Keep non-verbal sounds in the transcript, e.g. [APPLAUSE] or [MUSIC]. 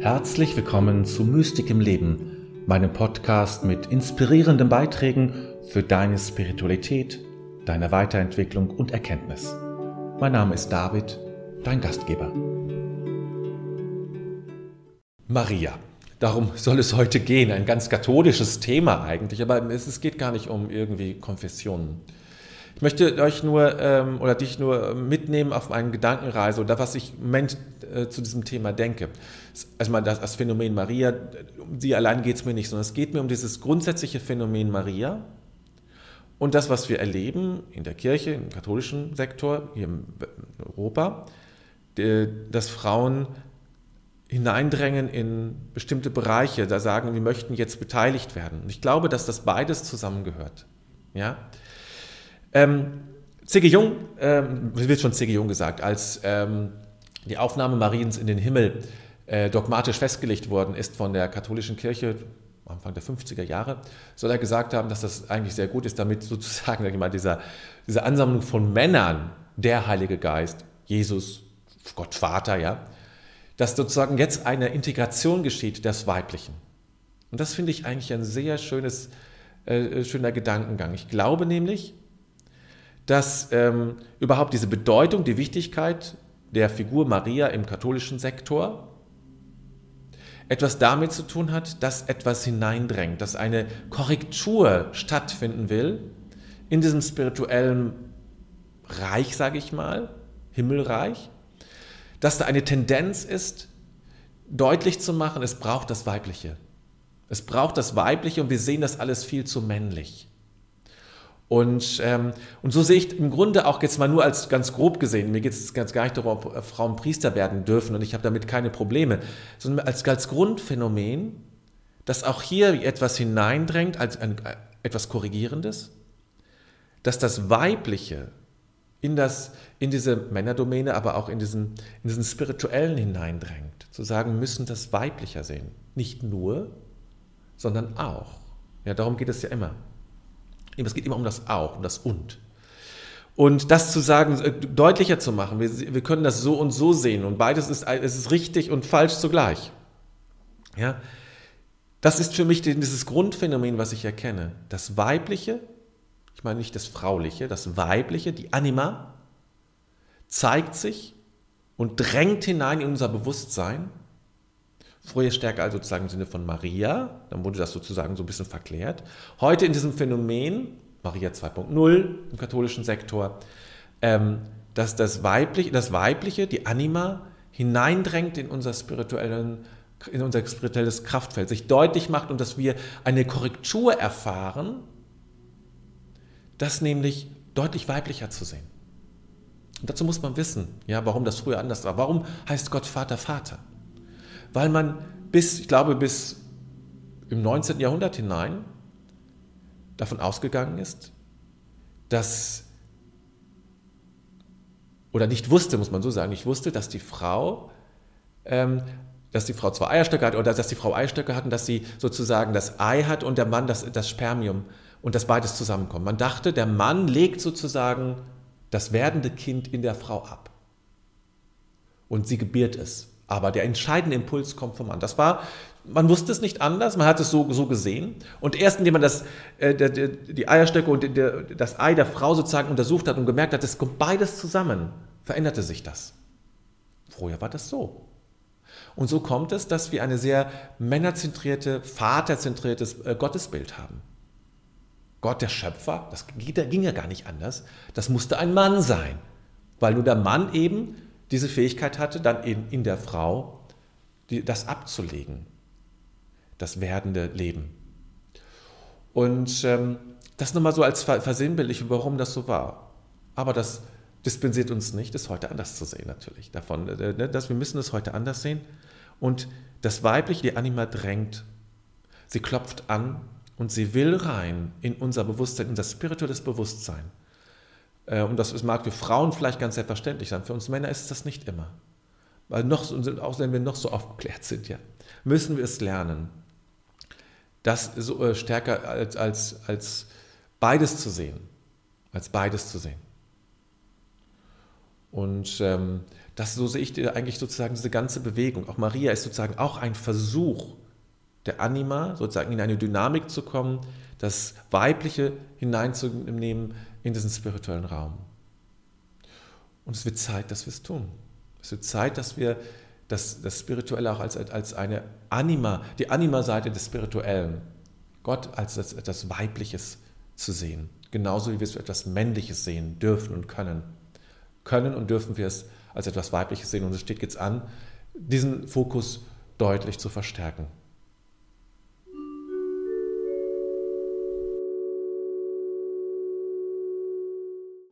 Herzlich willkommen zu Mystik im Leben, meinem Podcast mit inspirierenden Beiträgen für deine Spiritualität, deine Weiterentwicklung und Erkenntnis. Mein Name ist David, dein Gastgeber. Maria. Darum soll es heute gehen. Ein ganz katholisches Thema eigentlich, aber es geht gar nicht um irgendwie Konfessionen. Ich möchte euch nur ähm, oder dich nur mitnehmen auf eine Gedankenreise oder was ich im Moment äh, zu diesem Thema denke. Also das, das Phänomen Maria, um sie allein geht es mir nicht, sondern es geht mir um dieses grundsätzliche Phänomen Maria und das, was wir erleben in der Kirche, im katholischen Sektor, hier in Europa, dass Frauen hineindrängen in bestimmte Bereiche, da sagen, wir möchten jetzt beteiligt werden. Und ich glaube, dass das beides zusammengehört. Ja? Ähm, C.G. Jung, ähm, wird schon C.G. Jung gesagt, als ähm, die Aufnahme Mariens in den Himmel äh, dogmatisch festgelegt worden ist von der katholischen Kirche, Anfang der 50er Jahre, soll er gesagt haben, dass das eigentlich sehr gut ist, damit sozusagen [LAUGHS] sag ich mal, dieser, diese Ansammlung von Männern, der Heilige Geist, Jesus, Gott Vater, ja, dass sozusagen jetzt eine Integration geschieht des Weiblichen. Und das finde ich eigentlich ein sehr schönes, äh, schöner Gedankengang. Ich glaube nämlich, dass ähm, überhaupt diese Bedeutung, die Wichtigkeit der Figur Maria im katholischen Sektor etwas damit zu tun hat, dass etwas hineindrängt, dass eine Korrektur stattfinden will in diesem spirituellen Reich, sage ich mal, Himmelreich, dass da eine Tendenz ist, deutlich zu machen, es braucht das Weibliche. Es braucht das Weibliche und wir sehen das alles viel zu männlich. Und, ähm, und so sehe ich im Grunde auch jetzt mal nur als ganz grob gesehen, mir geht es ganz gar nicht darum, ob Frauen Priester werden dürfen und ich habe damit keine Probleme, sondern als, als Grundphänomen, dass auch hier etwas hineindrängt, als ein, etwas Korrigierendes, dass das Weibliche in, das, in diese Männerdomäne, aber auch in diesen, in diesen spirituellen hineindrängt. Zu sagen, müssen das weiblicher sehen. Nicht nur, sondern auch. Ja, darum geht es ja immer. Es geht immer um das Auch, um das Und. Und das zu sagen, äh, deutlicher zu machen, wir, wir können das so und so sehen und beides ist, es ist richtig und falsch zugleich. Ja, das ist für mich dieses Grundphänomen, was ich erkenne. Das Weibliche ich meine nicht das Frauliche, das Weibliche, die Anima, zeigt sich und drängt hinein in unser Bewusstsein. Früher stärker also sozusagen im Sinne von Maria, dann wurde das sozusagen so ein bisschen verklärt. Heute in diesem Phänomen, Maria 2.0 im katholischen Sektor, ähm, dass das Weibliche, das Weibliche, die Anima, hineindrängt in unser spirituellen in unser spirituelles Kraftfeld, sich deutlich macht und dass wir eine Korrektur erfahren das nämlich deutlich weiblicher zu sehen. Und dazu muss man wissen, ja, warum das früher anders war. Warum heißt Gott Vater Vater? Weil man bis, ich glaube, bis im 19. Jahrhundert hinein davon ausgegangen ist, dass, oder nicht wusste, muss man so sagen, nicht wusste, dass die Frau, ähm, dass die Frau zwei Eierstöcke hat oder dass die Frau Eierstöcke hat und dass sie sozusagen das Ei hat und der Mann das, das Spermium und dass beides zusammenkommt. Man dachte, der Mann legt sozusagen das werdende Kind in der Frau ab. Und sie gebiert es. Aber der entscheidende Impuls kommt vom Mann. Das war, man wusste es nicht anders, man hat es so, so gesehen. Und erst indem man das, äh, der, die Eierstöcke und der, das Ei der Frau sozusagen untersucht hat und gemerkt hat, es kommt beides zusammen, veränderte sich das. Vorher war das so. Und so kommt es, dass wir eine sehr männerzentrierte, vaterzentriertes äh, Gottesbild haben. Gott der Schöpfer, das ging ja gar nicht anders, das musste ein Mann sein, weil nur der Mann eben diese Fähigkeit hatte, dann in, in der Frau die, das abzulegen, das werdende Leben. Und ähm, das nochmal so als Versinnbildlichung, warum das so war. Aber das dispensiert uns nicht, das heute anders zu sehen natürlich. Davon, äh, ne, dass wir müssen es heute anders sehen. Und das Weibliche, die Anima drängt. Sie klopft an und sie will rein in unser Bewusstsein, in das spirituelles Bewusstsein. Äh, und das mag für Frauen vielleicht ganz selbstverständlich sein, für uns Männer ist das nicht immer. Weil noch, auch wenn wir noch so aufgeklärt sind, ja, müssen wir es lernen, das so äh, stärker als, als, als beides zu sehen. Als beides zu sehen. Und ähm, das, so sehe ich eigentlich sozusagen diese ganze Bewegung. Auch Maria ist sozusagen auch ein Versuch der Anima, sozusagen in eine Dynamik zu kommen, das Weibliche hineinzunehmen in diesen spirituellen Raum. Und es wird Zeit, dass wir es tun. Es wird Zeit, dass wir das, das Spirituelle auch als, als eine Anima, die Anima-Seite des Spirituellen, Gott als etwas Weibliches zu sehen. Genauso wie wir es etwas Männliches sehen dürfen und können. Können und dürfen wir es als etwas Weibliches sehen. Und es steht jetzt an, diesen Fokus deutlich zu verstärken.